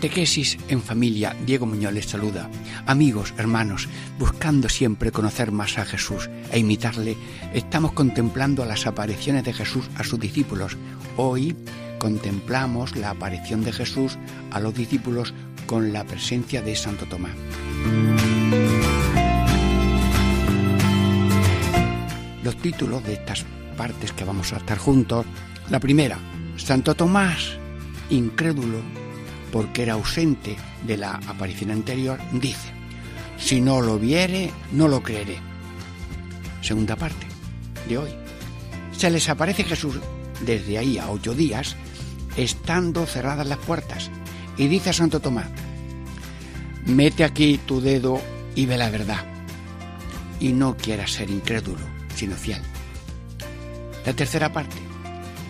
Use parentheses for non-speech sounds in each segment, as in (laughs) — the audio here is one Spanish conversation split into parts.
Catequesis en familia, Diego Muñoz les saluda. Amigos, hermanos, buscando siempre conocer más a Jesús e imitarle, estamos contemplando las apariciones de Jesús a sus discípulos. Hoy contemplamos la aparición de Jesús a los discípulos con la presencia de Santo Tomás. Los títulos de estas partes que vamos a estar juntos. La primera, Santo Tomás, incrédulo porque era ausente de la aparición anterior, dice, si no lo viere, no lo creeré. Segunda parte de hoy. Se les aparece Jesús desde ahí a ocho días, estando cerradas las puertas, y dice a Santo Tomás, mete aquí tu dedo y ve la verdad, y no quieras ser incrédulo, sino fiel. La tercera parte.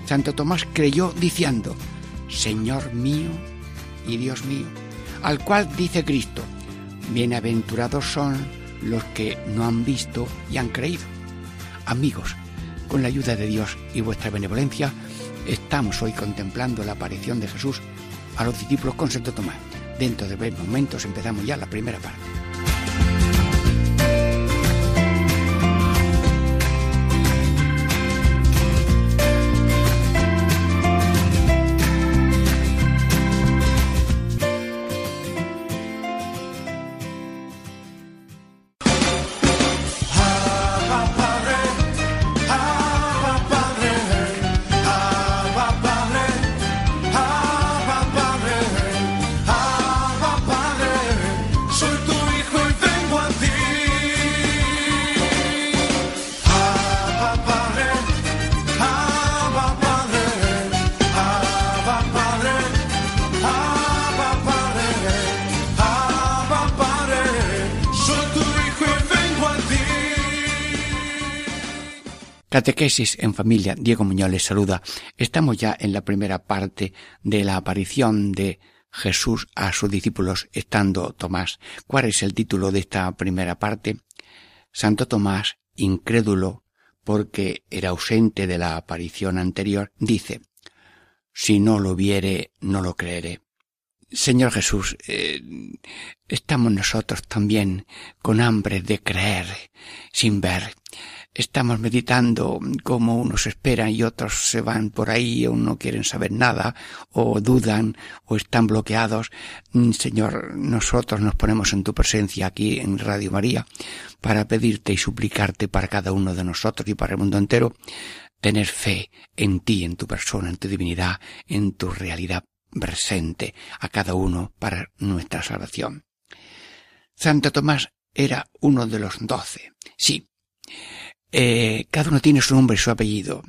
Santo Tomás creyó diciendo, Señor mío y Dios mío, al cual dice Cristo, bienaventurados son los que no han visto y han creído. Amigos, con la ayuda de Dios y vuestra benevolencia, estamos hoy contemplando la aparición de Jesús a los discípulos con Santo Tomás. Dentro de breves momentos empezamos ya la primera parte. Catequesis en familia, Diego Muñoz les saluda. Estamos ya en la primera parte de la aparición de Jesús a sus discípulos estando Tomás. ¿Cuál es el título de esta primera parte? Santo Tomás, incrédulo, porque era ausente de la aparición anterior, dice, si no lo viere, no lo creeré. Señor Jesús, eh, estamos nosotros también con hambre de creer sin ver estamos meditando cómo unos esperan y otros se van por ahí o no quieren saber nada o dudan o están bloqueados. Mm, Señor, nosotros nos ponemos en tu presencia aquí en Radio María para pedirte y suplicarte para cada uno de nosotros y para el mundo entero tener fe en ti, en tu persona, en tu divinidad, en tu realidad presente a cada uno para nuestra salvación. Santo Tomás era uno de los doce. Sí, eh, cada uno tiene su nombre y su apellido.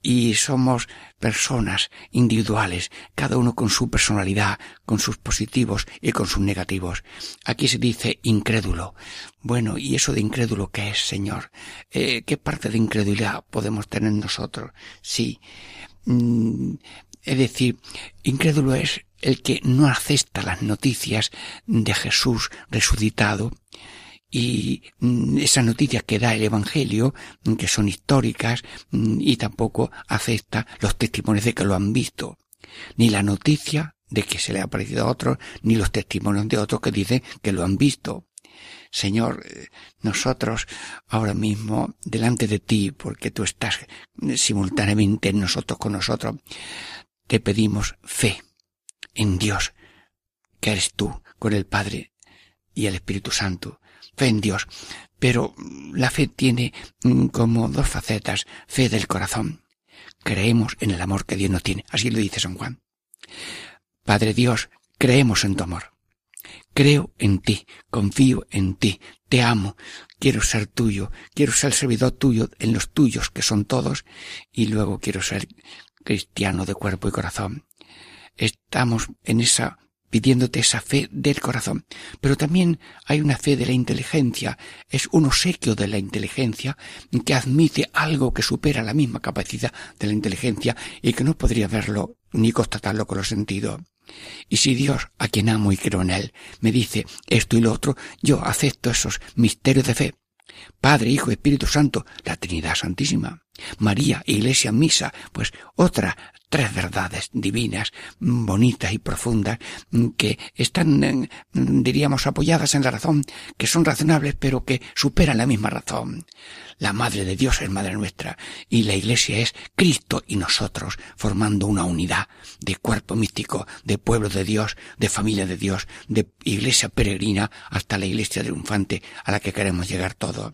Y somos personas individuales, cada uno con su personalidad, con sus positivos y con sus negativos. Aquí se dice incrédulo. Bueno, ¿y eso de incrédulo qué es, Señor? Eh, ¿Qué parte de incredulidad podemos tener nosotros? Sí. Mm, es decir, incrédulo es el que no acepta las noticias de Jesús resucitado, y mm, esas noticias que da el Evangelio, mm, que son históricas, mm, y tampoco acepta los testimonios de que lo han visto, ni la noticia de que se le ha aparecido a otros, ni los testimonios de otros que dicen que lo han visto. Señor, eh, nosotros ahora mismo delante de ti, porque tú estás simultáneamente en nosotros con nosotros, te pedimos fe en Dios, que eres tú, con el Padre y el Espíritu Santo, fe en Dios. Pero la fe tiene mm, como dos facetas. Fe del corazón. Creemos en el amor que Dios nos tiene. Así lo dice San Juan. Padre Dios, creemos en tu amor. creo en ti, confío en ti, te amo, quiero ser tuyo, quiero ser servidor tuyo en los tuyos, que son todos, y luego quiero ser cristiano de cuerpo y corazón. Estamos en esa pidiéndote esa fe del corazón. Pero también hay una fe de la inteligencia, es un obsequio de la inteligencia que admite algo que supera la misma capacidad de la inteligencia y que no podría verlo ni constatarlo con los sentidos. Y si Dios, a quien amo y creo en Él, me dice esto y lo otro, yo acepto esos misterios de fe. Padre, Hijo, Espíritu Santo, la Trinidad Santísima. María, Iglesia, Misa, pues otra tres verdades divinas, bonitas y profundas, que están, eh, diríamos, apoyadas en la razón, que son razonables, pero que superan la misma razón. La Madre de Dios es Madre nuestra, y la Iglesia es Cristo y nosotros, formando una unidad de cuerpo místico, de pueblo de Dios, de familia de Dios, de Iglesia peregrina hasta la Iglesia triunfante a la que queremos llegar todos.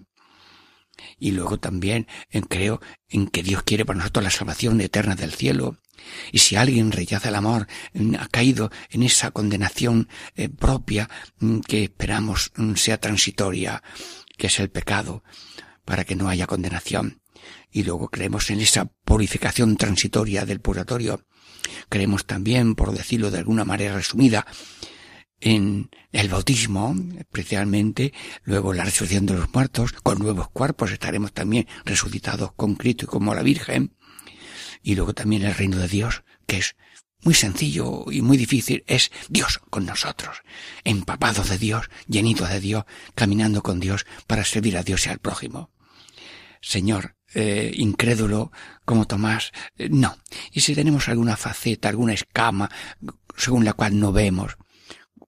Y luego también creo en que Dios quiere para nosotros la salvación eterna del cielo. Y si alguien rechaza el amor, mm, ha caído en esa condenación eh, propia mm, que esperamos mm, sea transitoria, que es el pecado, para que no haya condenación. Y luego creemos en esa purificación transitoria del purgatorio. Creemos también, por decirlo de alguna manera resumida, en el bautismo, especialmente, luego la resurrección de los muertos, con nuevos cuerpos estaremos también resucitados con Cristo y como la Virgen, y luego también el reino de Dios, que es muy sencillo y muy difícil, es Dios con nosotros, empapados de Dios, llenitos de Dios, caminando con Dios para servir a Dios y al prójimo. Señor, eh, incrédulo como Tomás, eh, no. Y si tenemos alguna faceta, alguna escama, según la cual no vemos,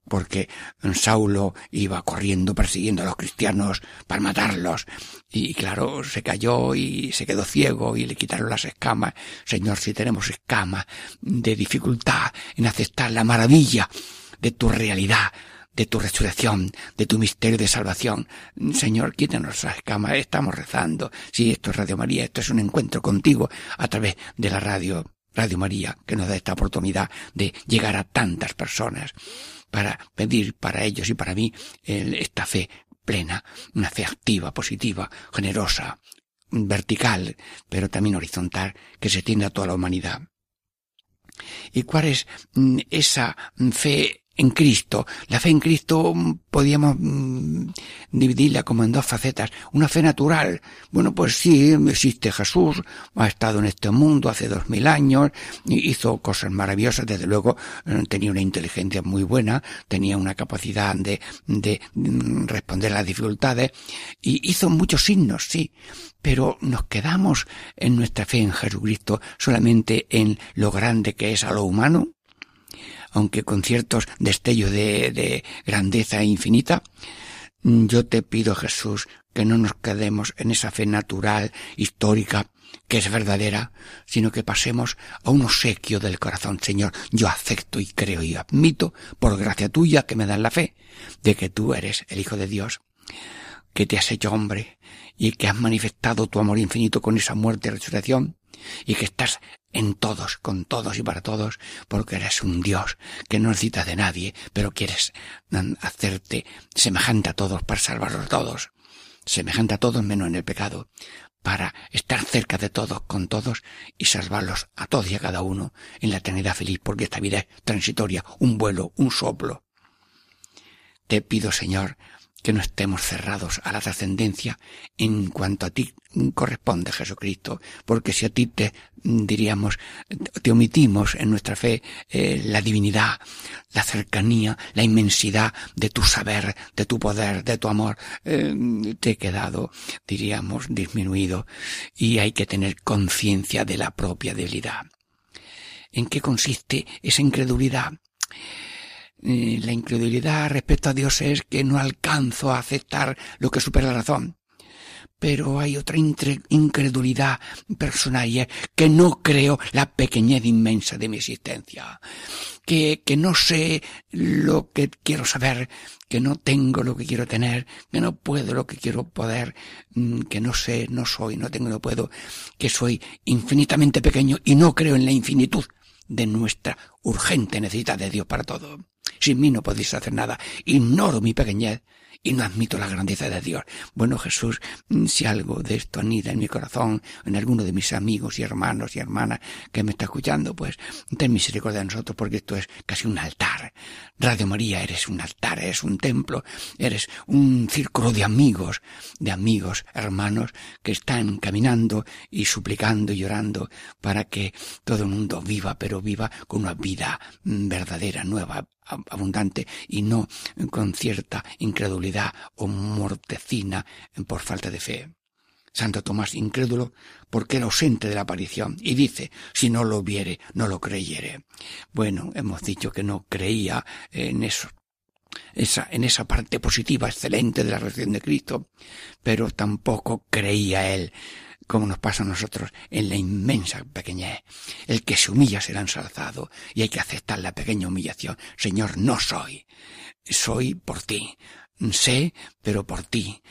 porque Saulo iba corriendo persiguiendo a los cristianos para matarlos y claro se cayó y se quedó ciego y le quitaron las escamas Señor si tenemos escamas de dificultad en aceptar la maravilla de tu realidad de tu resurrección, de tu misterio de salvación. Señor, quítanos las escamas, estamos rezando. Sí, esto es Radio María, esto es un encuentro contigo a través de la radio, Radio María, que nos da esta oportunidad de llegar a tantas personas para pedir para ellos y para mí esta fe plena, una fe activa, positiva, generosa, vertical, pero también horizontal, que se tiende a toda la humanidad. ¿Y cuál es mm, esa fe en Cristo. La fe en Cristo mm, podíamos mm, dividirla como en dos facetas. Una fe natural. Bueno, pues sí, existe Jesús, ha estado en este mundo hace dos mil años, hizo cosas maravillosas, desde luego eh, tenía una inteligencia muy buena, tenía una capacidad de, de mm, responder a las dificultades y hizo muchos signos, sí. Pero nos quedamos en nuestra fe en Jesucristo solamente en lo grande que es a lo humano, aunque con ciertos destellos de, de grandeza infinita, yo te pido, Jesús, que no nos quedemos en esa fe natural, histórica, que es verdadera, sino que pasemos a un obsequio del corazón. Señor, yo acepto y creo y admito, por gracia tuya que me dan la fe, de que tú eres el Hijo de Dios, que te has hecho hombre y que has manifestado tu amor infinito con esa muerte y resurrección, y que estás en todos, con todos y para todos, porque eres un Dios que no necesita de nadie, pero quieres hacerte semejante a todos para salvarlos a todos, semejante a todos menos en el pecado, para estar cerca de todos, con todos, y salvarlos a todos y a cada uno en la eternidad feliz, porque esta vida es transitoria, un vuelo, un soplo. Te pido, Señor, que no estemos cerrados a la trascendencia en cuanto a ti corresponde Jesucristo, porque si a ti te diríamos, te omitimos en nuestra fe eh, la divinidad, la cercanía, la inmensidad de tu saber, de tu poder, de tu amor, eh, te he quedado, diríamos, disminuido y hay que tener conciencia de la propia debilidad. ¿En qué consiste esa incredulidad? La incredulidad respecto a Dios es que no alcanzo a aceptar lo que supera la razón. Pero hay otra incredulidad personal que no creo la pequeñez inmensa de mi existencia. Que, que no sé lo que quiero saber, que no tengo lo que quiero tener, que no puedo lo que quiero poder, mm, que no sé, no soy, no tengo, no puedo, que soy infinitamente pequeño y no creo en la infinitud de nuestra urgente necesidad de Dios para todo. Sin mí no podéis hacer nada. Ignoro mi pequeñez y no admito la grandeza de Dios. Bueno, Jesús, si algo de esto anida en mi corazón, en alguno de mis amigos y hermanos y hermanas que me está escuchando, pues ten misericordia de nosotros porque esto es casi un altar. Radio María, eres un altar, eres un templo, eres un círculo de amigos, de amigos, hermanos, que están caminando y suplicando y llorando para que todo el mundo viva, pero viva con una vida verdadera, nueva, abundante y no con cierta incredulidad o mortecina por falta de fe. Santo Tomás incrédulo porque era ausente de la aparición y dice, si no lo viere, no lo creyere. Bueno, hemos dicho que no creía en eso, esa, en esa parte positiva, excelente de la resurrección de Cristo, pero tampoco creía él como nos pasa a nosotros en la inmensa pequeñez. El que se humilla será ensalzado y hay que aceptar la pequeña humillación. Señor, no soy. Soy por ti. Sé, pero por ti.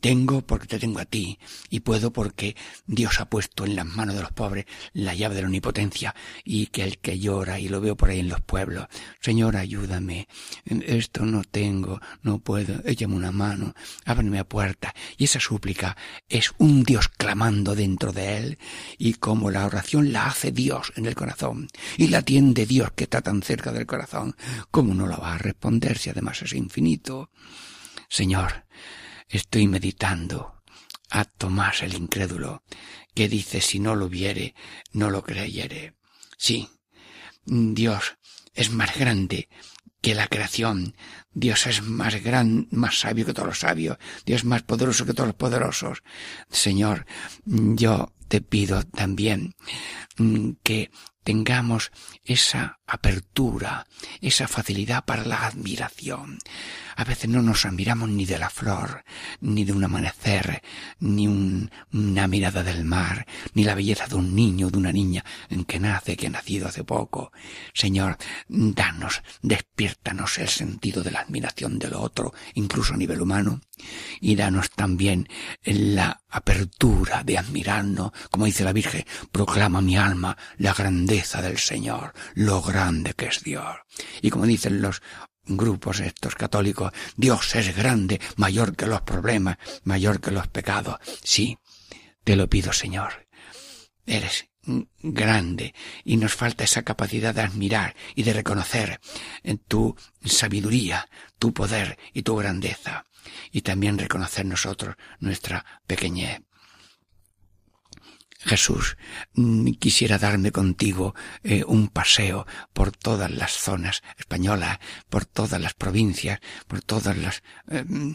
Tengo porque te tengo a ti y puedo porque Dios ha puesto en las manos de los pobres la llave de la omnipotencia y que el que llora y lo veo por ahí en los pueblos, Señor, ayúdame, esto no tengo, no puedo, échame una mano, ábreme a puerta y esa súplica es un Dios clamando dentro de él y como la oración la hace Dios en el corazón y la atiende Dios que está tan cerca del corazón, ¿cómo no la va a responder si además es infinito? Señor, estoy meditando a Tomás el incrédulo, que dice si no lo viere, no lo creyere. Sí, Dios es más grande que la creación. Dios es más gran, más sabio que todos los sabios. Dios es más poderoso que todos los poderosos. Señor, yo te pido también mm, que tengamos esa apertura, esa facilidad para la admiración. A veces no nos admiramos ni de la flor, ni de un amanecer, ni una mirada del mar, ni la belleza de un niño o de una niña que nace, que ha nacido hace poco. Señor, danos, despiértanos el sentido de la admiración del otro, incluso a nivel humano, y danos también la apertura de admirarnos, como dice la Virgen, proclama mi alma la grandeza del Señor, lo grande que es Dios. Y como dicen los grupos estos católicos, Dios es grande, mayor que los problemas, mayor que los pecados. Sí, te lo pido, Señor. Eres grande y nos falta esa capacidad de admirar y de reconocer tu sabiduría, tu poder y tu grandeza y también reconocer nosotros nuestra pequeñez. Jesús, mm, quisiera darme contigo eh, un paseo por todas las zonas españolas, por todas las provincias, por todas las eh, mm,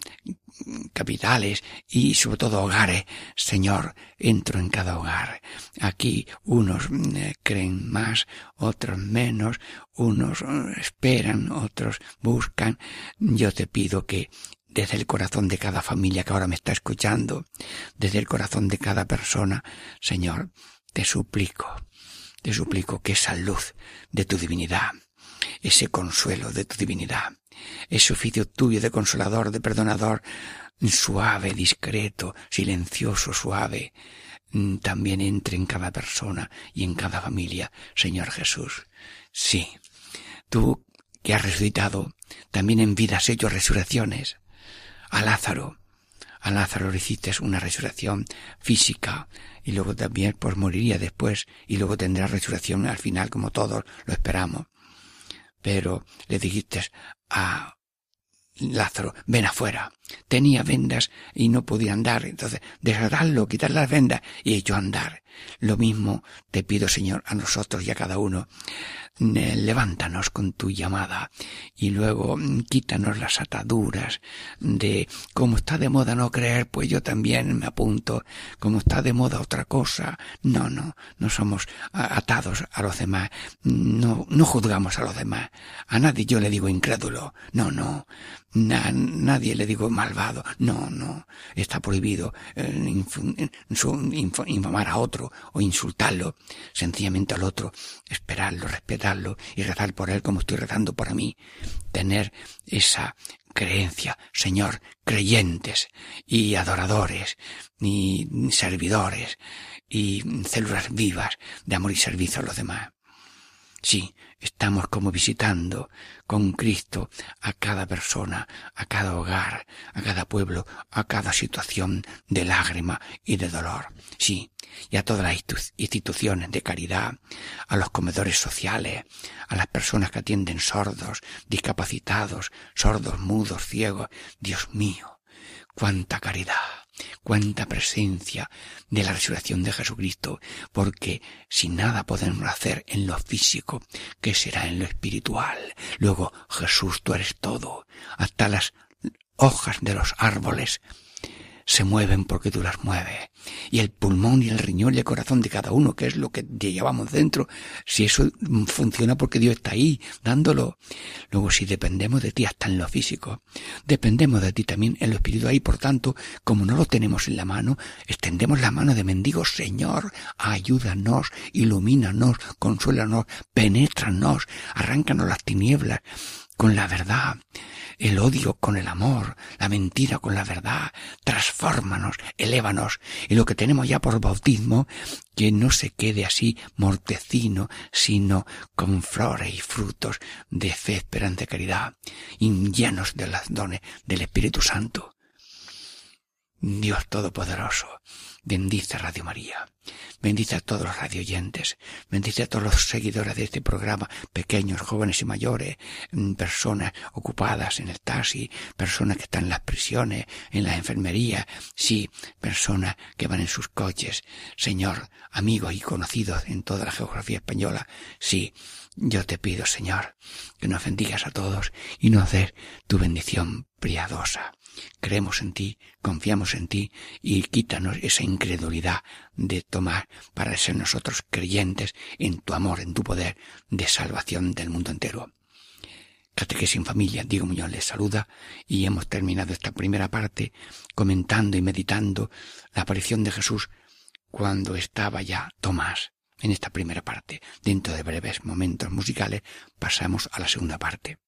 capitales y sobre todo hogares. Señor, entro en cada hogar. Aquí unos mm, eh, creen más, otros menos, unos esperan, otros buscan. Yo te pido que desde el corazón de cada familia que ahora me está escuchando, desde el corazón de cada persona, Señor, te suplico, te suplico que esa luz de tu divinidad, ese consuelo de tu divinidad, ese oficio tuyo de consolador, de perdonador, suave, discreto, silencioso, suave, mm, también entre en cada persona y en cada familia, Señor Jesús. Sí, tú que has resucitado, también en vida has hecho resurrecciones a Lázaro. A Lázaro hiciste una resurrección física y luego también pues moriría después y luego tendrá resurrección al final como todos lo esperamos. Pero le dijiste a Lázaro, ven afuera. Tenía vendas y no podía andar. Entonces, desatarlo, quitar las vendas y a andar. Lo mismo te pido, Señor, a nosotros y a cada uno levántanos con tu llamada y luego mm, quítanos las ataduras de como está de moda no creer, pues yo también me apunto, como está de moda otra cosa. No, no, no somos atados a los demás, no, no juzgamos a los demás. A nadie yo le digo incrédulo, no, no, nadie le digo malvado, no, no, está prohibido eh, infamar a otro o insultarlo, sencillamente al otro, esperarlo, y rezar por él como estoy rezando por mí. Tener esa creencia, Señor, creyentes y adoradores y servidores y células vivas de amor y servicio a los demás. Sí, estamos como visitando con Cristo a cada persona, a cada hogar, a cada pueblo, a cada situación de lágrima y de dolor. Sí, y a todas las instituciones de caridad, a los comedores sociales, a las personas que atienden sordos, discapacitados, sordos, mudos, ciegos. Dios mío, cuánta caridad cuánta presencia de la resurrección de Jesucristo, porque si nada podemos hacer en lo físico, ¿qué será en lo espiritual? Luego, Jesús, tú eres todo, hasta las hojas de los árboles se mueven porque tú las mueves. Y el pulmón y el riñón y el corazón de cada uno, que es lo que llevamos dentro, si eso funciona porque Dios está ahí, dándolo. Luego, si dependemos de ti hasta en lo físico, dependemos de ti también en lo espiritual y por tanto, como no lo tenemos en la mano, extendemos la mano de mendigos, Señor, ayúdanos, ilumínanos, consuélanos, penétranos, arráncanos las tinieblas con la verdad. El odio con el amor, la mentira con la verdad, transfórmanos, elévanos, y lo que tenemos ya por bautismo, que no se quede así mortecino, sino con flores y frutos de fe, esperanza y caridad, y llenos de las dones del Espíritu Santo. Dios Todopoderoso, bendice Radio María. Bendice a todos los radioyentes, bendice a todos los seguidores de este programa, pequeños, jóvenes y mayores, mm, personas ocupadas en el taxi, personas que están en las prisiones, en la enfermería, sí, personas que van en sus coches. Señor, amigos y conocidos en toda la geografía española, sí, yo te pido, Señor, que nos bendigas a todos y nos des tu bendición priadosa. Creemos en ti, confiamos en ti y quítanos esa incredulidad de tomar para ser nosotros creyentes en tu amor, en tu poder de salvación del mundo entero. Catequesis en familia, Diego Muñoz les saluda y hemos terminado esta primera parte comentando y meditando la aparición de Jesús cuando estaba ya Tomás. En esta primera parte, dentro de breves momentos musicales, pasamos a la segunda parte.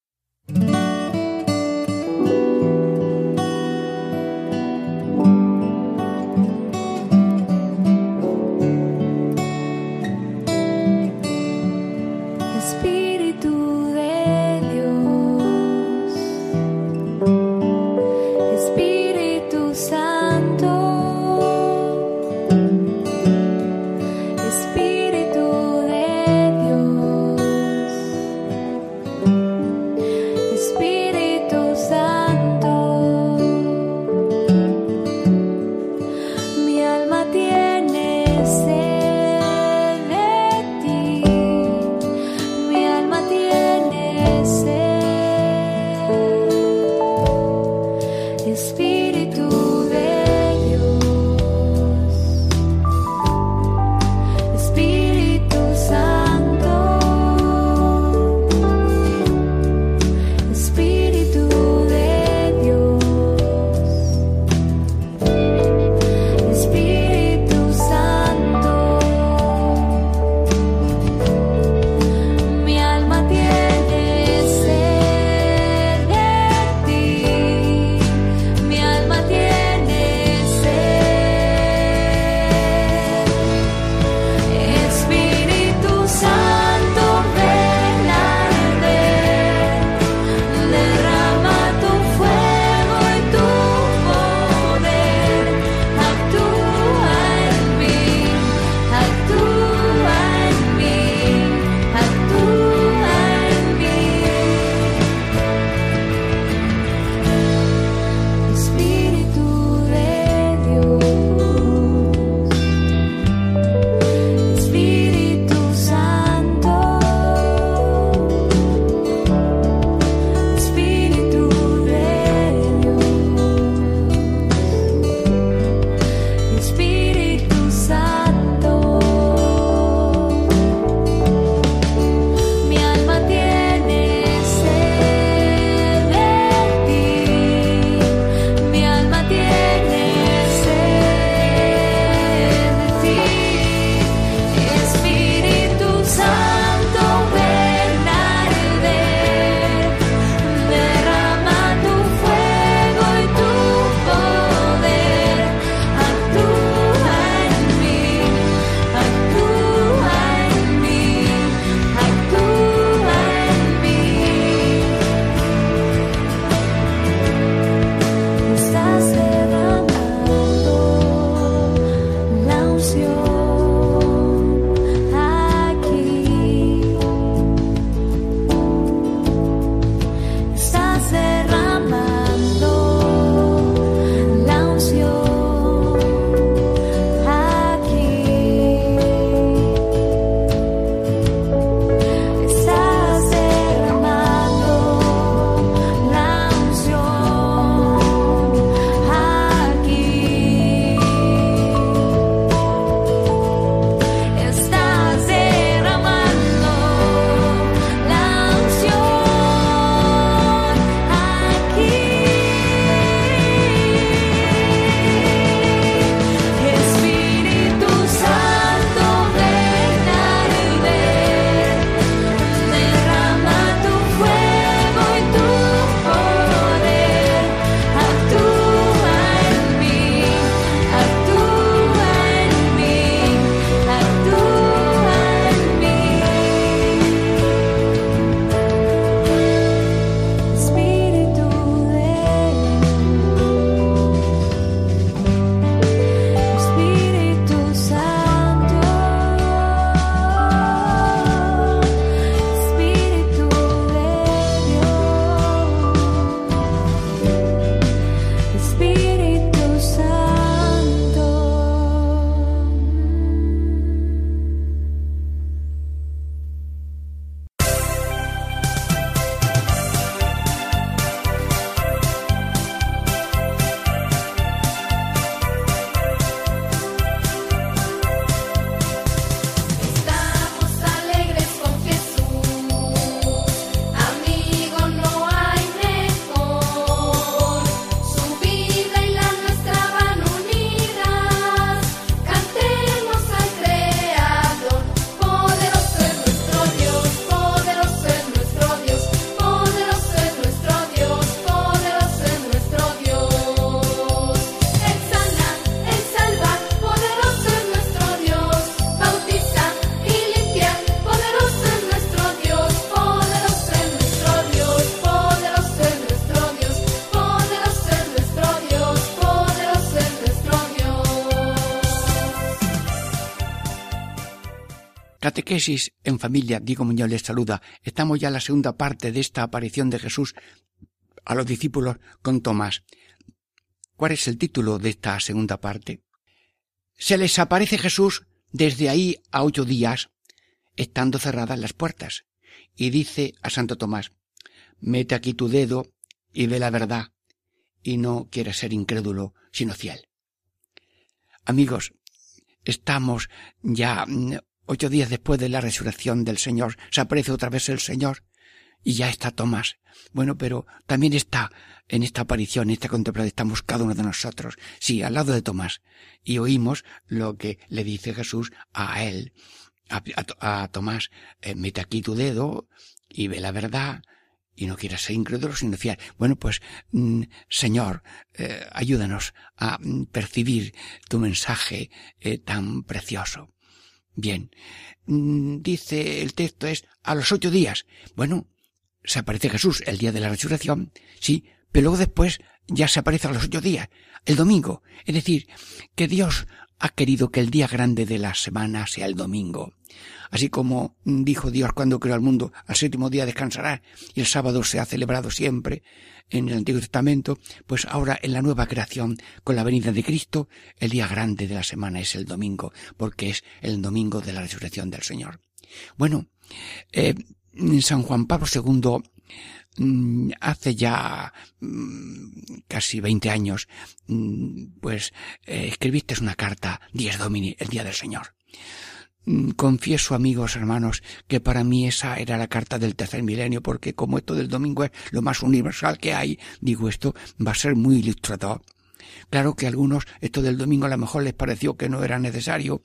Catequesis en familia, Diego Muñoz les saluda. Estamos ya en la segunda parte de esta aparición de Jesús a los discípulos con Tomás. ¿Cuál es el título de esta segunda parte? Se les aparece Jesús desde ahí a ocho días, estando cerradas las puertas, y dice a Santo Tomás, mete aquí tu dedo y ve la verdad, y no quieras ser incrédulo, sino fiel. Amigos, estamos ya mm, ocho días después de la resurrección del Señor, se aparece otra vez el Señor, y ya está Tomás. Bueno, pero también está en esta aparición, en esta contemplación, estamos cada uno de nosotros, sí, al lado de Tomás, y oímos lo que le dice Jesús a él, a, Tomás, eh, mete aquí tu dedo y ve la verdad, y no quieras ser incrédulo sino fiel. Bueno, pues, mm, Señor, eh, ayúdanos a mm, percibir tu mensaje eh, tan precioso. Bien, mm, dice el texto es a los ocho días. Bueno, se aparece Jesús el día de la resurrección, sí, pero luego después ya se aparece a los ocho días, el domingo. Es decir, que Dios ha querido que el día grande de la semana sea el domingo. Así como dijo Dios cuando creó el mundo, al séptimo día descansará y el sábado se ha celebrado siempre en el Antiguo Testamento, pues ahora en la nueva creación, con la venida de Cristo, el día grande de la semana es el domingo, porque es el domingo de la resurrección del Señor. Bueno, eh, San Juan Pablo II hace ya mm, casi 20 años, mm, pues eh, escribiste una carta, Dies Domini, el Día del Señor. Confieso, amigos, hermanos, que para mí esa era la carta del tercer milenio, porque como esto del domingo es lo más universal que hay, digo esto va a ser muy ilustrador Claro que a algunos esto del domingo a lo mejor les pareció que no era necesario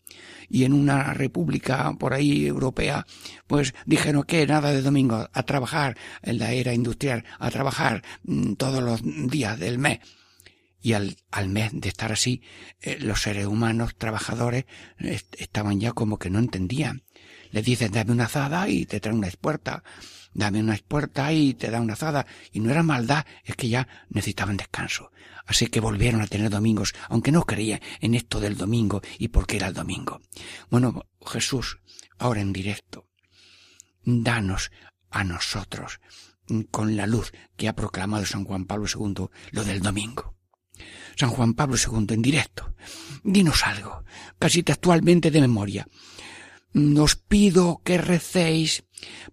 y en una república por ahí europea pues dijeron que nada de domingo, a trabajar en la era industrial, a trabajar mm, todos los días del mes. Y al, al mes de estar así, eh, los seres humanos trabajadores estaban ya como que no entendían. Le dicen dame una azada y te traen una espuerta dame una puerta y te da una azada. Y no era maldad, es que ya necesitaban descanso. Así que volvieron a tener domingos, aunque no creían en esto del domingo y por qué era el domingo. Bueno, Jesús, ahora en directo, danos a nosotros, con la luz que ha proclamado San Juan Pablo II, lo del domingo. San Juan Pablo II en directo. Dinos algo, casi textualmente de memoria. Os pido que recéis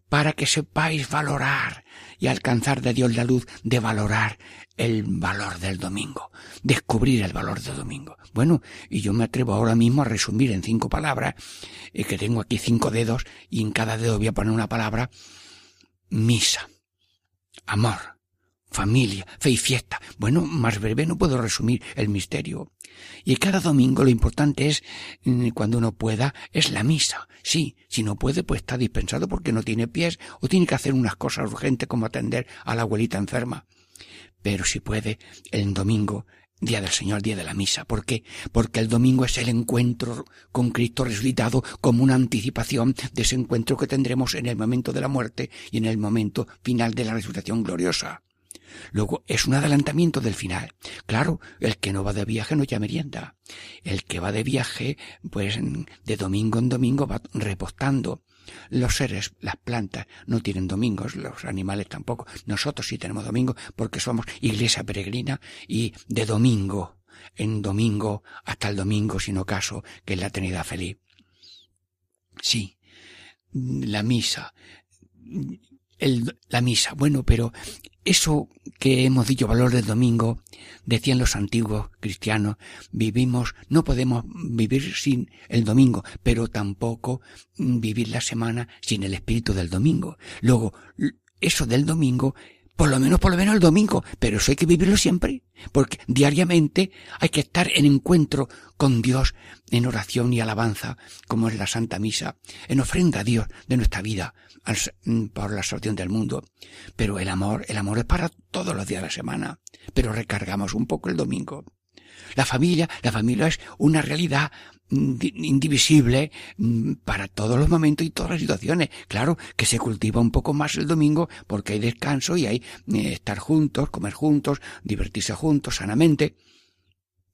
para que sepáis valorar y alcanzar de Dios la luz de valorar el valor del domingo, descubrir el valor del domingo. Bueno, y yo me atrevo ahora mismo a resumir en cinco palabras, eh, que tengo aquí cinco dedos y en cada dedo voy a poner una palabra, misa, amor, familia, fe y fiesta. Bueno, más breve no puedo resumir el misterio. Y cada domingo lo importante es, mm, cuando uno pueda, es la misa. Sí, si no puede, pues está dispensado porque no tiene pies o tiene que hacer unas cosas urgentes como atender a la abuelita enferma. Pero si puede, el domingo, día del Señor, día de la misa. ¿Por qué? Porque el domingo es el encuentro con Cristo resucitado como una anticipación de ese encuentro que tendremos en el momento de la muerte y en el momento final de la resurrección gloriosa. Luego es un adelantamiento del final. Claro, el que no va de viaje no ya merienda. El que va de viaje, pues de domingo en domingo va repostando. Los seres, las plantas, no tienen domingos, los animales tampoco. Nosotros sí tenemos domingo porque somos iglesia peregrina y de domingo en domingo hasta el domingo, sin ocaso, que es la Trinidad feliz. Sí, la misa, el, la misa. Bueno, pero eso que hemos dicho valor del domingo, decían los antiguos cristianos, vivimos, no podemos vivir sin el domingo, pero tampoco vivir la semana sin el espíritu del domingo. Luego, eso del domingo por lo menos, por lo menos el domingo, pero eso hay que vivirlo siempre, porque diariamente hay que estar en encuentro con Dios, en oración y alabanza, como es la Santa Misa, en ofrenda a Dios de nuestra vida mm, por la salvación del mundo. Pero el amor, el amor es para todos los días de la semana, pero recargamos un poco el domingo. La familia, la familia es una realidad indivisible mm, para todos los momentos y todas las situaciones. Claro que se cultiva un poco más el domingo porque hay descanso y hay eh, estar juntos, comer juntos, divertirse juntos sanamente.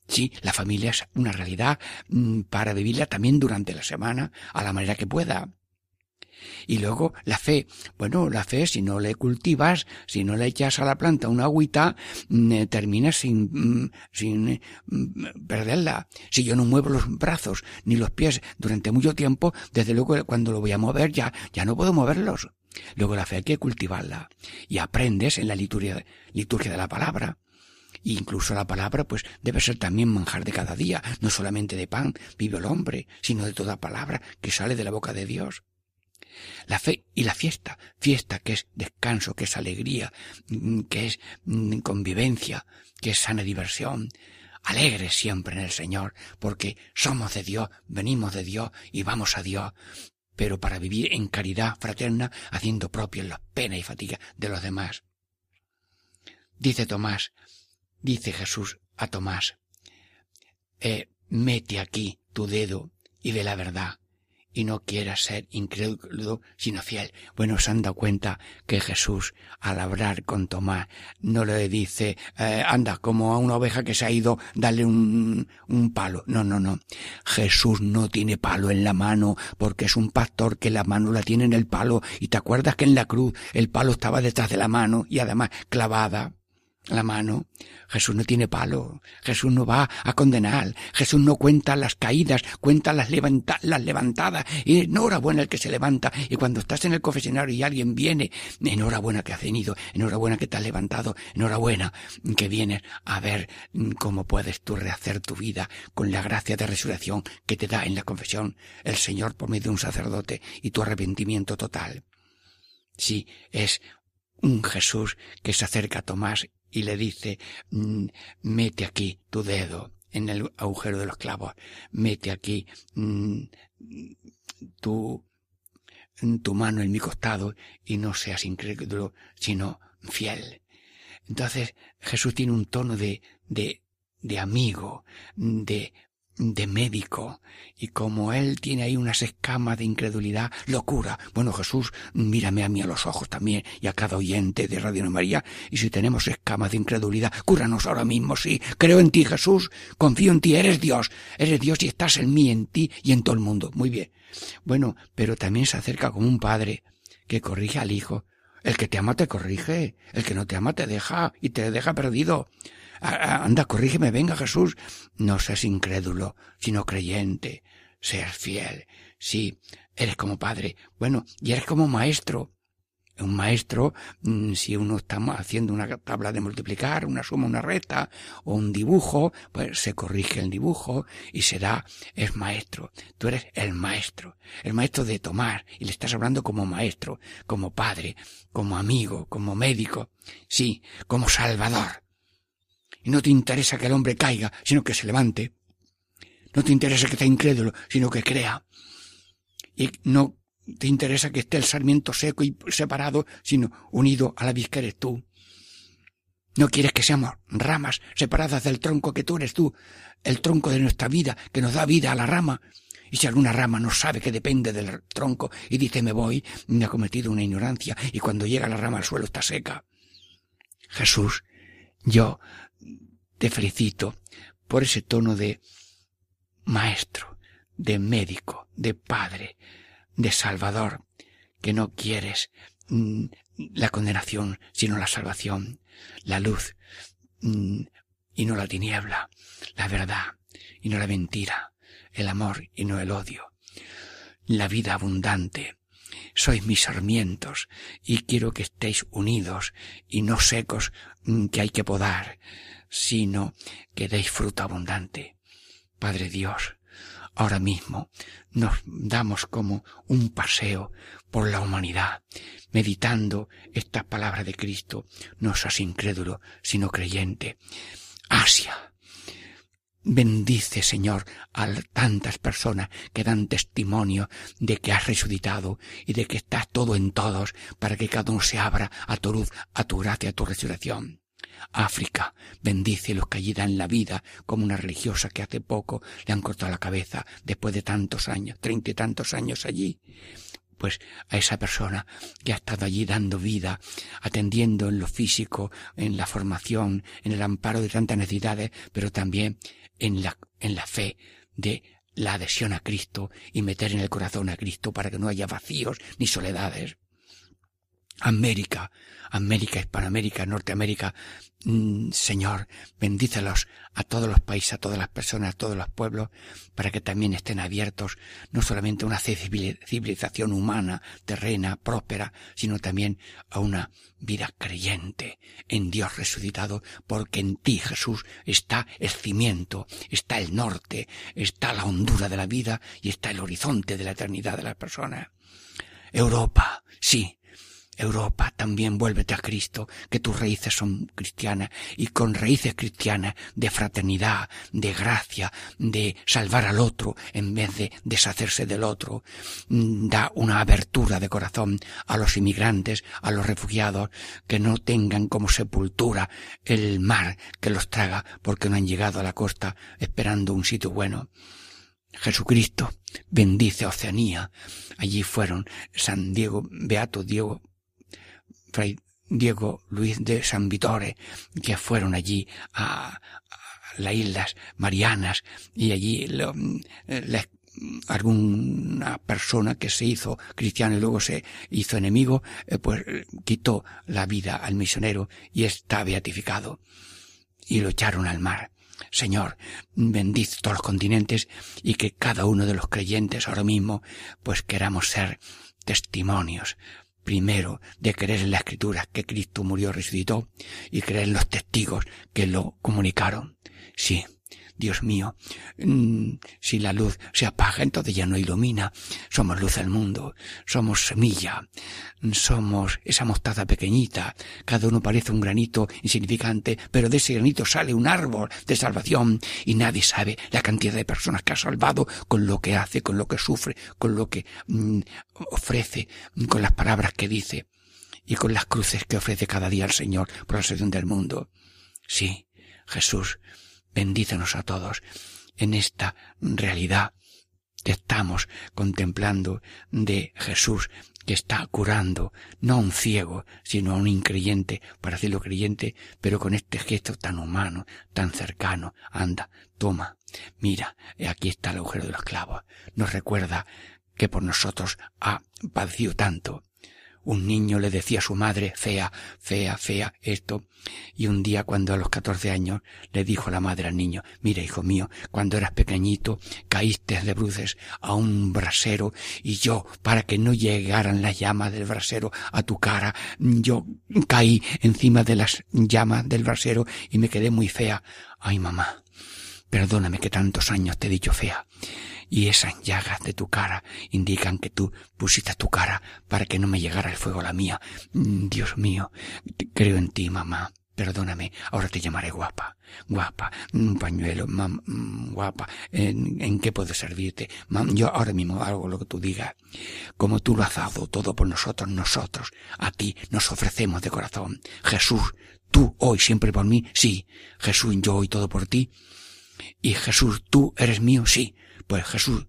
Sí, la familia es una realidad mm, para vivirla también durante la semana a la manera que pueda. Y luego la fe. Bueno, la fe, si no le cultivas, si no le echas a la planta una agüita, mm, eh, terminas sin, mm, sin mm, perderla. Si yo no muevo los brazos ni los pies durante mucho tiempo, desde luego cuando lo voy a mover ya, ya no puedo moverlos. Luego la fe hay que cultivarla. Y aprendes en la liturgia, liturgia de la palabra. incluso la palabra, pues, debe ser también manjar de cada día, no solamente de pan vive el hombre, sino de toda palabra que sale de la boca de Dios. La fe y la fiesta, fiesta que es descanso, que es alegría, mm, que es mm, convivencia, que es sana diversión, alegres siempre en el Señor, porque somos de Dios, venimos de Dios y vamos a Dios, pero para vivir en caridad fraterna, haciendo propios las penas y fatigas de los demás. Dice Tomás, dice Jesús a Tomás, eh, mete aquí tu dedo y ve la verdad y no quieras ser incrédulo sino fiel. Bueno, se han dado cuenta que Jesús al hablar con Tomás no le dice eh, anda como a una oveja que se ha ido dale un, un palo. No, no, no. Jesús no tiene palo en la mano porque es un pastor que la mano la tiene en el palo y te acuerdas que en la cruz el palo estaba detrás de la mano y además clavada la mano. Jesús no tiene palo. Jesús no va a condenar. Jesús no cuenta las caídas, cuenta las, las levantadas. Y enhorabuena el que se levanta. Y cuando estás en el confesionario y alguien viene, enhorabuena que has venido, enhorabuena que te has levantado, enhorabuena que vienes a ver cómo puedes tú rehacer tu vida con la gracia de resurrección que te da en la confesión el Señor por medio de un sacerdote y tu arrepentimiento total. Sí, es un Jesús que se acerca a Tomás y le dice, mm, mete aquí tu dedo en el agujero de los clavos, mete aquí mm, tu, tu mano en mi costado y no seas incrédulo, sino fiel. Entonces Jesús tiene un tono de, de, de amigo, de de médico y como él tiene ahí unas escamas de incredulidad, locura. Bueno, Jesús, mírame a mí a los ojos también y a cada oyente de Radio María y si tenemos escamas de incredulidad, cúranos ahora mismo, sí. Creo en ti, Jesús, confío en ti, eres Dios, eres Dios y estás en mí, en ti y en todo el mundo. Muy bien. Bueno, pero también se acerca como un padre que corrige al hijo. El que te ama te corrige, el que no te ama te deja y te deja perdido. (laughs) Anda, corrígeme, venga Jesús. No seas incrédulo, sino creyente. Seas fiel. Sí, eres como padre. Bueno, y eres como maestro. Un maestro, mm, si uno está haciendo una tabla de multiplicar, una suma, una recta, o un dibujo, pues se corrige el dibujo y se da, es maestro. Tú eres el maestro, el maestro de tomar, y le estás hablando como maestro, como padre, como amigo, como médico, sí, como salvador. Y no te interesa que el hombre caiga, sino que se levante. No te interesa que esté incrédulo, sino que crea. Y no te interesa que esté el sarmiento seco y separado, sino unido a la vid que eres tú. No quieres que seamos ramas separadas del tronco que tú eres tú, el tronco de nuestra vida, que nos da vida a la rama. Y si alguna rama no sabe que depende del tronco y dice me voy, me ha cometido una ignorancia y cuando llega la rama al suelo está seca. Jesús, yo te felicito por ese tono de maestro, de médico, de padre, de salvador, que no quieres mm, la condenación, sino la salvación, la luz mm, y no la tiniebla, la verdad y no la mentira, el amor y no el odio, la vida abundante. Sois mis sarmientos y quiero que estéis unidos y no secos mm, que hay que podar, sino que deis fruto abundante. Padre Dios, ahora mismo nos damos como un paseo por la humanidad, meditando estas palabras de Cristo. No seas incrédulo, sino creyente. Asia. Bendice, Señor, a tantas personas que dan testimonio de que has resucitado y de que estás todo en todos para que cada uno se abra a tu luz, a tu gracia, a tu resurrección. África, bendice los que allí dan la vida, como una religiosa que hace poco le han cortado la cabeza después de tantos años, treinta y tantos años allí. Pues a esa persona que ha estado allí dando vida, atendiendo en lo físico, en la formación, en el amparo de tantas necesidades, pero también en la, en la fe de la adhesión a Cristo y meter en el corazón a Cristo para que no haya vacíos ni soledades. América, América, Hispanoamérica, Norteamérica, mm, Señor, bendícelos a todos los países, a todas las personas, a todos los pueblos, para que también estén abiertos no solamente a una civilización humana, terrena, próspera, sino también a una vida creyente en Dios resucitado, porque en ti, Jesús, está el cimiento, está el norte, está la hondura de la vida y está el horizonte de la eternidad de las personas. Europa, sí, Europa, también vuélvete a Cristo, que tus raíces son cristianas, y con raíces cristianas de fraternidad, de gracia, de salvar al otro en vez de deshacerse del otro. Mm, da una abertura de corazón a los inmigrantes, a los refugiados, que no tengan como sepultura el mar que los traga porque no han llegado a la costa esperando un sitio bueno. Jesucristo bendice Oceanía. Allí fueron San Diego, Beato Diego Fray Diego Luis de San Vitore, que fueron allí a, las Islas Marianas y allí alguna persona que se hizo cristiano y luego se hizo enemigo, eh, pues quitó la vida al misionero y está beatificado. Y lo echaron al mar. Señor, bendice todos los continentes y que cada uno de los creyentes ahora mismo pues queramos ser testimonios primero de creer en la escritura que Cristo murió y resucitó y creer en los testigos que lo comunicaron. Sí, Dios mío, mm, si la luz se apaga, entonces ya no ilumina. Somos luz del mundo, somos semilla, somos esa mostaza pequeñita. Cada uno parece un granito insignificante, pero de ese granito sale un árbol de salvación y nadie sabe la cantidad de personas que ha salvado con lo que hace, con lo que sufre, con lo que mm, ofrece, con las palabras que dice y con las cruces que ofrece cada día el Señor por la salvación del mundo. Sí, Jesús, Bendícenos a todos en esta realidad que estamos contemplando de Jesús que está curando no a un ciego, sino a un increyente, para hacerlo creyente, pero con este gesto tan humano, tan cercano. Anda, toma, mira, aquí está el agujero de los clavos. Nos recuerda que por nosotros ha padecido tanto un niño le decía a su madre, fea, fea, fea, esto, y un día cuando a los catorce años le dijo la madre al niño, mira hijo mío, cuando eras pequeñito caíste de bruces a un brasero y yo, para que no llegaran las llamas del brasero a tu cara, yo caí encima de las llamas del brasero y me quedé muy fea. Ay mamá, perdóname que tantos años te he dicho fea y esas llagas de tu cara indican que tú pusiste tu cara para que no me llegara el fuego a la mía. Mm, Dios mío, creo en ti, mamá. Perdóname, ahora te llamaré guapa, guapa, un pañuelo, mam, mm, guapa, ¿en, qué puedo servirte? Mam, yo ahora mismo hago lo que tú digas. Como tú lo has dado todo por nosotros, nosotros, a ti nos ofrecemos de corazón. Jesús, tú hoy siempre por mí, sí. Jesús, yo hoy todo por ti. Y Jesús, tú eres mío, sí. Pues Jesús,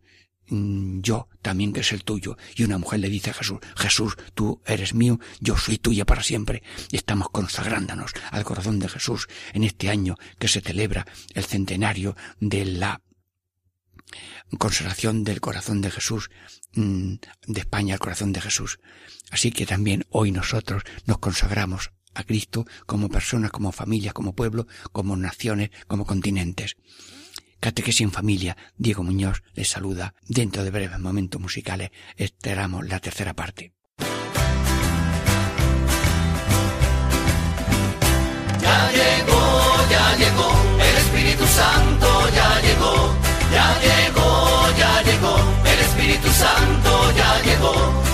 mm, yo también que es el tuyo. Y una mujer le dice a Jesús, Jesús, tú eres mío, yo soy tuya para siempre. Y estamos consagrándonos al corazón de Jesús en este año que se celebra el centenario de la consagración del corazón de Jesús, mm, de España al corazón de Jesús. Así que también hoy nosotros nos consagramos a Cristo como personas, como familias, como pueblo, como naciones, como continentes. Catequesis en familia, Diego Muñoz les saluda. Dentro de breves momentos musicales esperamos la tercera parte. Ya llegó, ya llegó, el Espíritu Santo ya llegó, ya llegó, ya llegó, el Espíritu Santo ya llegó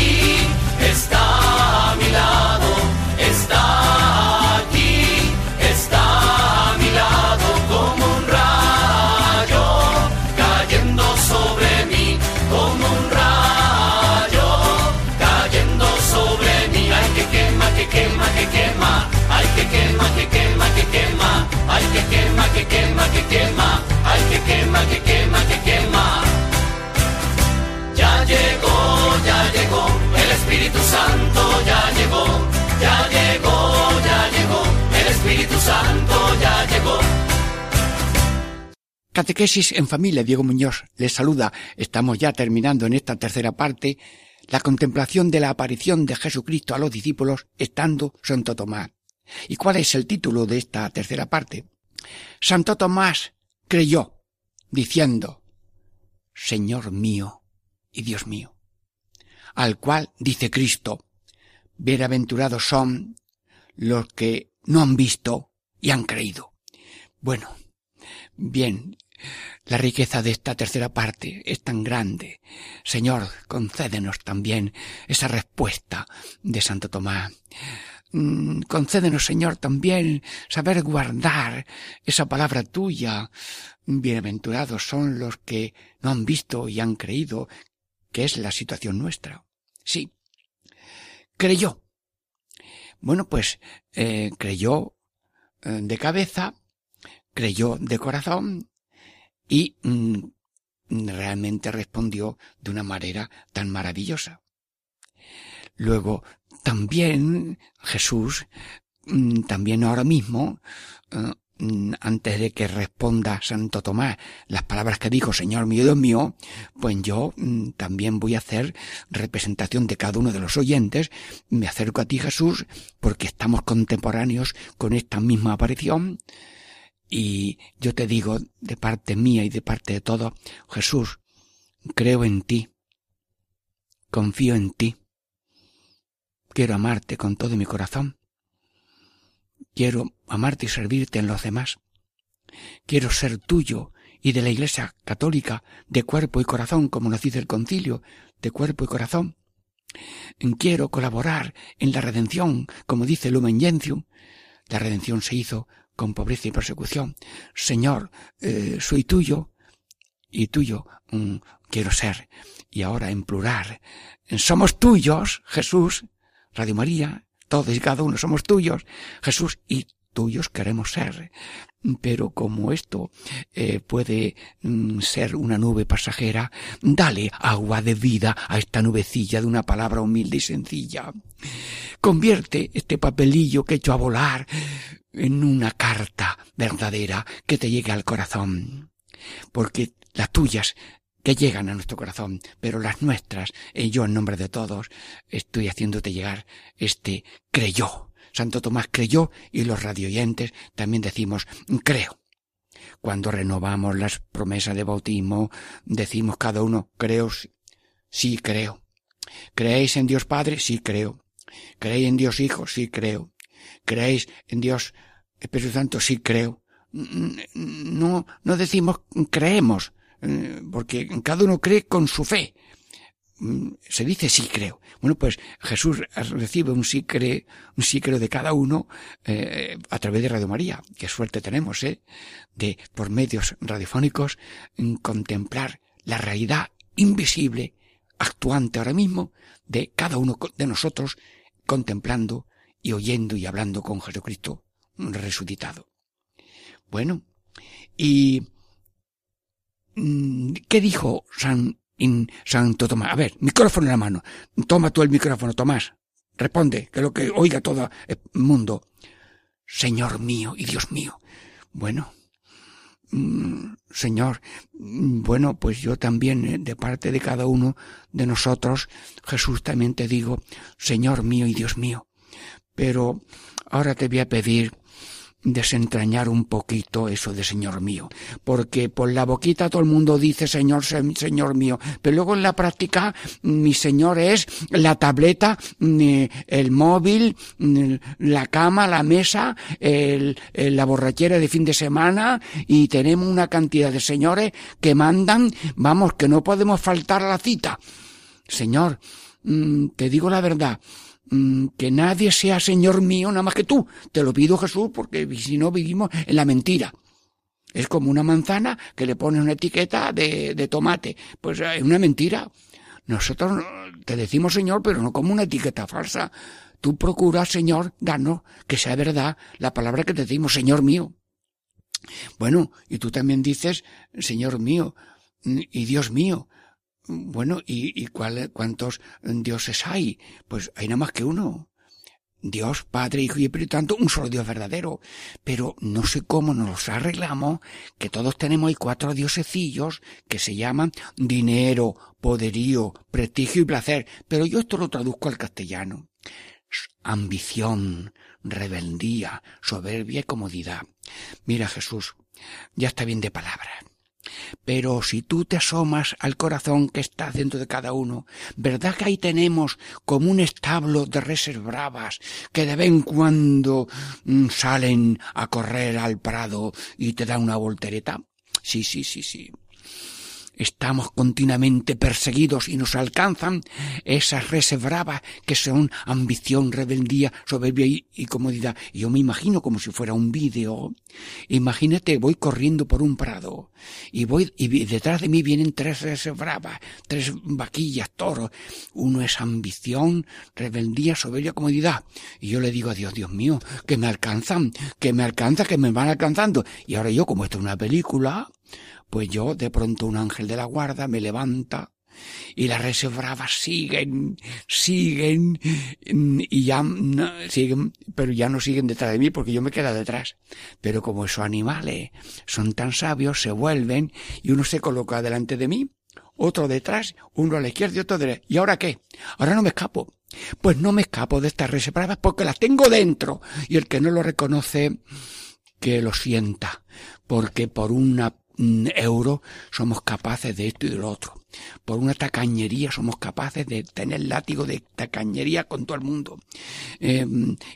que quema, que quema, ay que quema, que quema, que quema. Ya llegó, ya llegó, el Espíritu Santo ya llegó, ya llegó, ya llegó, el Espíritu Santo ya llegó. Catequesis en familia, Diego Muñoz les saluda. Estamos ya terminando en esta tercera parte la contemplación de la aparición de Jesucristo a los discípulos estando Santo Tomás. ¿Y cuál es el título de esta tercera parte? Santo Tomás creyó, diciendo, Señor mío y Dios mío. Al cual dice Cristo, bienaventurados son los que no han visto y han creído. Bueno, bien, la riqueza de esta tercera parte es tan grande. Señor, concédenos también esa respuesta de Santo Tomás. Mm, concédenos, Señor, también saber guardar esa palabra tuya. Bienaventurados son los que no han visto y han creído, que es la situación nuestra. Sí. Creyó. Bueno, pues eh, creyó eh, de cabeza, creyó de corazón y mm, realmente respondió de una manera tan maravillosa. Luego, también Jesús, mm, también ahora mismo, eh, mm, antes de que responda Santo Tomás las palabras que dijo Señor mío, Dios mío, pues yo también voy a hacer representación de cada uno de los oyentes, me acerco a ti Jesús, porque estamos contemporáneos con esta misma aparición, y yo te digo, de parte mía y de parte de todo, Jesús, creo en ti, confío en ti, quiero amarte con todo mi corazón, quiero amarte y servirte en los demás, quiero ser tuyo y de la Iglesia católica de cuerpo y corazón, como nos dice el concilio, de cuerpo y corazón. Quiero colaborar en la redención, como dice Lumen Gentium. La redención se hizo con pobreza y persecución. Señor, eh, soy tuyo y tuyo mm, quiero ser. Y ahora en plural, somos tuyos, Jesús, Radio María, todos y cada uno somos tuyos, Jesús, y tuyos queremos ser. Pero como esto eh, puede mm, ser una nube pasajera, dale agua de vida a esta nubecilla de una palabra humilde y sencilla. Convierte este papelillo que he hecho a volar en una carta verdadera que te llegue al corazón. Porque las tuyas que llegan a nuestro corazón, pero las nuestras, y yo en nombre de todos, estoy haciéndote llegar este creyó. Santo Tomás creyó y los radioyentes también decimos creo. Cuando renovamos las promesas de bautismo, decimos cada uno creo, sí creo. ¿Creéis en Dios Padre? Sí creo. ¿Creéis en Dios Hijo? Sí creo. ¿Creéis en Dios Espíritu Santo? Sí creo. No, no decimos creemos, eh, porque cada uno cree con su fe. Mm, se dice sí creo. Bueno, pues Jesús recibe un sí creo, un sí creo de cada uno eh, a través de Radio María. Qué suerte tenemos, ¿eh? De, por medios radiofónicos, contemplar la realidad invisible, actuante ahora mismo, de cada uno de nosotros, contemplando y oyendo y hablando con Jesucristo resucitado. Bueno, y mm, ¿qué dijo San Santo Tomás? A ver, micrófono en la mano. Toma tú el micrófono, Tomás. Responde, que lo que oiga todo el mundo. Señor mío y Dios mío. Bueno, mm, Señor, mm, bueno, pues yo también, eh, de parte de cada uno de nosotros, Jesús también te digo, Señor mío y Dios mío. Pero ahora te voy a pedir desentrañar un poquito eso de Señor mío, porque por la boquita todo el mundo dice Señor, Señor mío, pero luego en la práctica mi Señor es la tableta, el móvil, la cama, la mesa, el, la borrachera de fin de semana y tenemos una cantidad de señores que mandan, vamos, que no podemos faltar a la cita. Señor, mm, te digo la verdad, que nadie sea Señor mío nada más que tú. Te lo pido Jesús porque si no vivimos en la mentira. Es como una manzana que le pones una etiqueta de, de tomate. Pues es una mentira. Nosotros te decimos Señor, pero no como una etiqueta falsa. Tú procuras, Señor, danos que sea verdad la palabra que te decimos, Señor mío. Bueno, y tú también dices, Señor mío y Dios mío. Bueno, ¿y, y cuál, cuántos dioses hay? Pues hay nada más que uno. Dios, Padre, Hijo y Espíritu Santo, un solo Dios verdadero. Pero no sé cómo nos arreglamos que todos tenemos ahí cuatro diosecillos que se llaman dinero, poderío, prestigio y placer. Pero yo esto lo traduzco al castellano. Ambición, rebeldía, soberbia y comodidad. Mira Jesús, ya está bien de palabras. Pero si tú te asomas al corazón que está dentro de cada uno, ¿verdad que ahí tenemos como un establo de reses bravas que de vez en cuando mm, salen a correr al prado y te dan una voltereta? Sí, sí, sí, sí estamos continuamente perseguidos y nos alcanzan esas reses bravas que son ambición, rebeldía, soberbia y, comodidad. Y yo me imagino como si fuera un vídeo. Imagínate, voy corriendo por un prado y voy y detrás de mí vienen tres reses bravas, tres vaquillas, toros. Uno es ambición, rebeldía, soberbia, comodidad. Y yo le digo a Dios, Dios mío, que me alcanzan, que me alcanzan, que me van alcanzando. Y ahora yo, como esto es una película, pues yo, de pronto, un ángel de la guarda me levanta y las reses bravas siguen, siguen, y ya siguen, pero ya no siguen detrás de mí porque yo me quedo detrás. Pero como esos animales son tan sabios, se vuelven y uno se coloca delante de mí, otro detrás, uno a la izquierda y otro derecha. ¿Y ahora qué? Ahora no me escapo. Pues no me escapo de estas reses bravas porque las tengo dentro. Y el que no lo reconoce, que lo sienta. Porque por una euro somos capaces de esto y de lo otro. Por una tacañería somos capaces de tener látigo de tacañería con todo el mundo. Eh,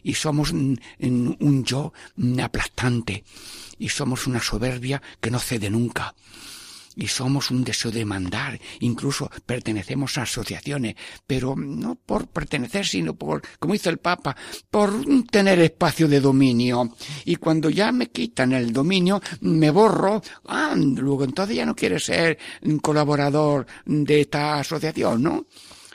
y somos un, un yo aplastante. Y somos una soberbia que no cede nunca y somos un deseo de mandar, incluso pertenecemos a asociaciones, pero no por pertenecer, sino por, como hizo el Papa, por tener espacio de dominio. Y cuando ya me quitan el dominio, me borro, ah, luego entonces ya no quiere ser colaborador de esta asociación, ¿no?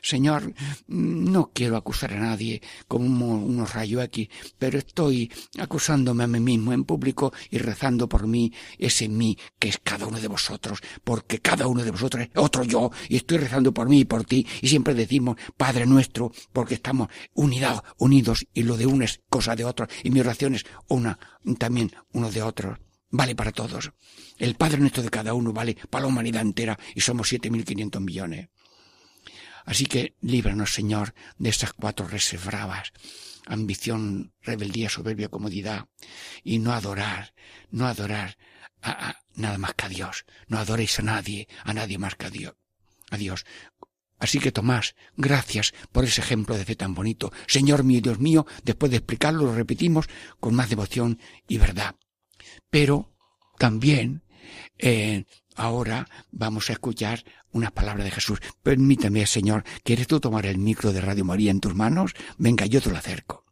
Señor, no quiero acusar a nadie como unos rayos aquí, pero estoy acusándome a mí mismo en público y rezando por mí, ese mí que es cada uno de vosotros, porque cada uno de vosotros es otro yo, y estoy rezando por mí y por ti, y siempre decimos Padre nuestro, porque estamos unidos, unidos, y lo de uno es cosa de otro, y mi oración es una, también uno de otro. Vale para todos. El Padre nuestro de cada uno vale para la humanidad entera y somos siete mil quinientos millones. Así que líbranos, Señor, de estas cuatro reses bravas, ambición, rebeldía, soberbia, comodidad, y no adorar, no adorar a, nada más que a Dios. No adoréis a nadie, a nadie más que a Dios. A Dios. Así que Tomás, gracias por ese ejemplo de fe tan bonito. Señor mío, Dios mío, después de explicarlo lo repetimos con más devoción y verdad. Pero también eh, Ahora vamos a escuchar unas palabras de Jesús. Permítame, Señor, ¿quieres tú tomar el micro de Radio María en tus manos? Venga, yo te lo acerco.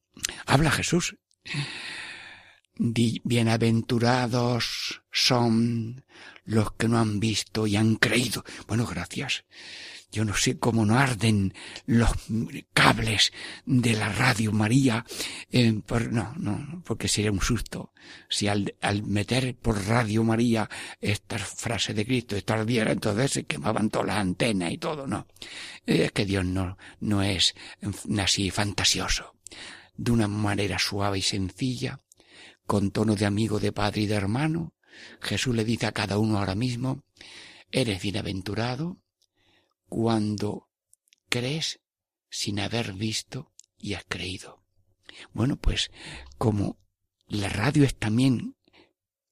Habla Jesús. bienaventurados son los que no han visto y han creído. Bueno, gracias. Yo no sé cómo no arden los cables de la radio María. Eh, no, no, porque sería un susto. Si al, al meter por radio María esta frase de Cristo, esta ardiera, entonces se quemaban todas las antenas y todo, no. Es que Dios no, no es así fantasioso. De una manera suave y sencilla, con tono de amigo, de padre y de hermano, Jesús le dice a cada uno ahora mismo, eres bienaventurado, cuando crees sin haber visto y has creído. Bueno, pues como la radio es también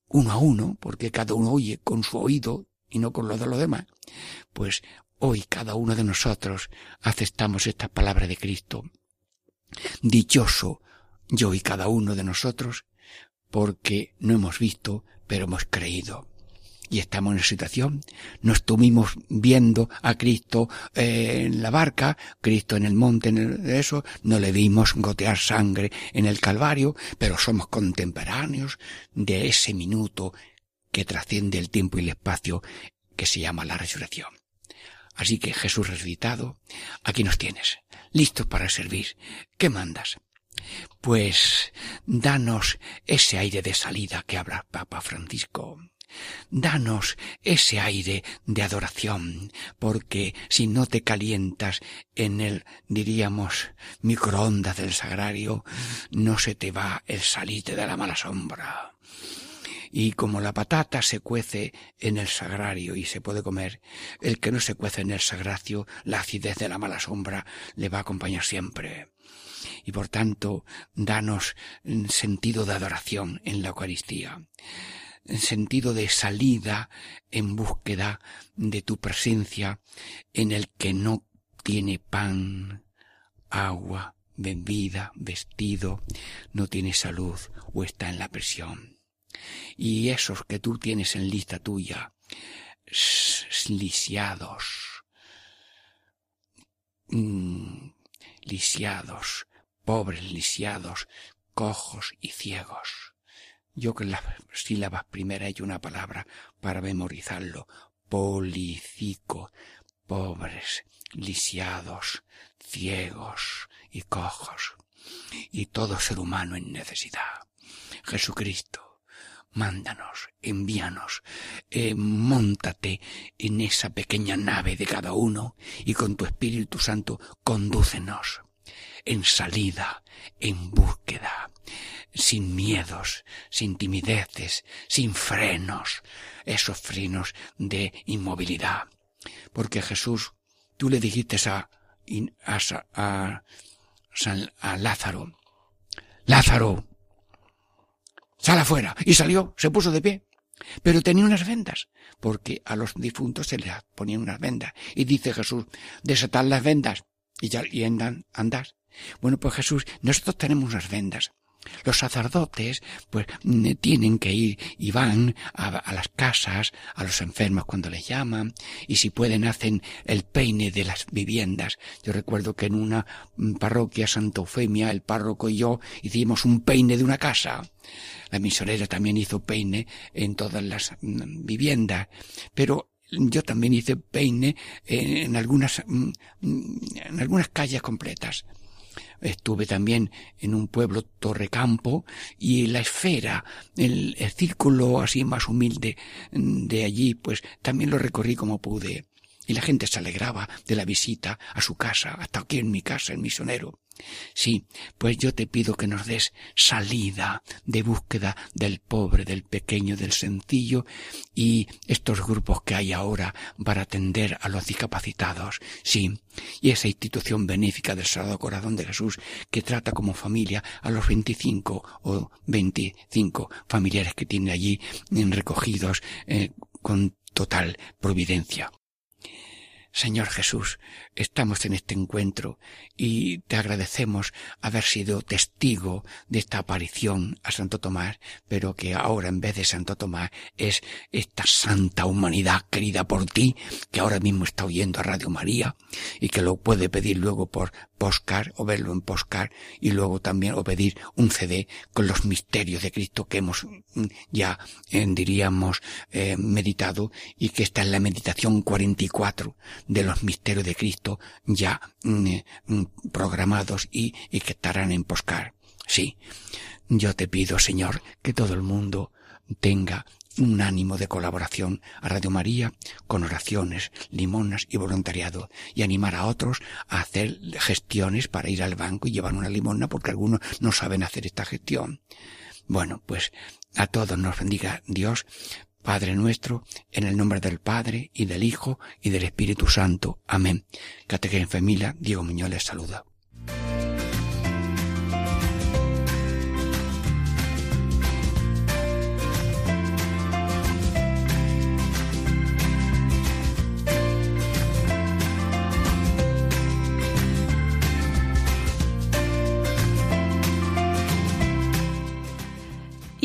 uno a uno, porque cada uno oye con su oído y no con lo de los demás, pues hoy cada uno de nosotros aceptamos esta palabra de Cristo. Dichoso yo y cada uno de nosotros, porque no hemos visto, pero hemos creído y estamos en situación. No estuvimos viendo a Cristo eh, en la barca, Cristo en el monte, en eso, no le vimos gotear sangre en el Calvario, pero somos contemporáneos de ese minuto que trasciende el tiempo y el espacio que se llama la resurrección. Así que Jesús resucitado, aquí nos tienes, listos para servir. ¿Qué mandas? Pues danos ese aire de salida que habla Papa Francisco Danos ese aire de adoración, porque si no te calientas en el, diríamos, microondas del sagrario, no se te va el salite de la mala sombra. Y como la patata se cuece en el sagrario y se puede comer, el que no se cuece en el sagrario, la acidez de la mala sombra le va a acompañar siempre. Y por tanto, danos sentido de adoración en la Eucaristía sentido de salida en búsqueda de tu presencia en el que no tiene pan, agua, bebida, vestido, no tiene salud o está en la presión. Y esos que tú tienes en lista tuya, lisiados, mm, lisiados, pobres lisiados, cojos y ciegos. Yo que las sílabas primera hay una palabra para memorizarlo. Policico, pobres, lisiados, ciegos y cojos. Y todo ser humano en necesidad. Jesucristo, mándanos, envíanos, eh, móntate en esa pequeña nave de cada uno y con tu Espíritu Santo condúcenos en salida, en búsqueda, sin miedos, sin timideces, sin frenos, esos frenos de inmovilidad. Porque Jesús, tú le dijiste a, a, Lázaro, Lázaro, sal afuera. Y salió, se puso de pie. Pero tenía unas vendas, porque a los difuntos se les ponían unas vendas. Y dice Jesús, desatad las vendas y ya y andan, andas. Bueno, pues Jesús, nosotros tenemos unas vendas. Los sacerdotes, pues, tienen que ir y van a, las casas, a los enfermos cuando les llaman, y si pueden hacen el peine de las viviendas. Yo recuerdo que en una parroquia Santa Eufemia, el párroco y yo hicimos un peine de una casa. La misionera también hizo peine en todas las mm, viviendas. Pero yo también hice peine en algunas, mm, en algunas calles completas. Estuve también en un pueblo Torrecampo y la esfera, el, el círculo así más humilde de allí, pues también lo recorrí como pude. Y la gente se alegraba de la visita a su casa, hasta aquí en mi casa, el misionero. Sí, pues yo te pido que nos des salida de búsqueda del pobre, del pequeño, del sencillo y estos grupos que hay ahora para atender a los discapacitados. Sí, y esa institución benéfica del Sagrado Corazón de Jesús que trata como familia a los 25 o 25 familiares que tiene allí recogidos eh, con total providencia. Señor Jesús, estamos en este encuentro y te agradecemos haber sido testigo de esta aparición a Santo Tomás, pero que ahora en vez de Santo Tomás es esta santa humanidad querida por ti, que ahora mismo está oyendo a Radio María y que lo puede pedir luego por poscar o verlo en poscar y luego también o pedir un CD con los misterios de Cristo que hemos mm, ya eh, diríamos eh, meditado y que está en la meditación 44 de los misterios de Cristo ya mm, eh, mm, programados y, y que estarán en poscar. Sí, yo te pido, Señor, que todo el mundo tenga un ánimo de colaboración a Radio María con oraciones, limonas y voluntariado y animar a otros a hacer gestiones para ir al banco y llevar una limona porque algunos no saben hacer esta gestión. Bueno, pues a todos nos bendiga Dios, Padre nuestro, en el nombre del Padre y del Hijo y del Espíritu Santo. Amén. en familia, Diego Muñoz saluda.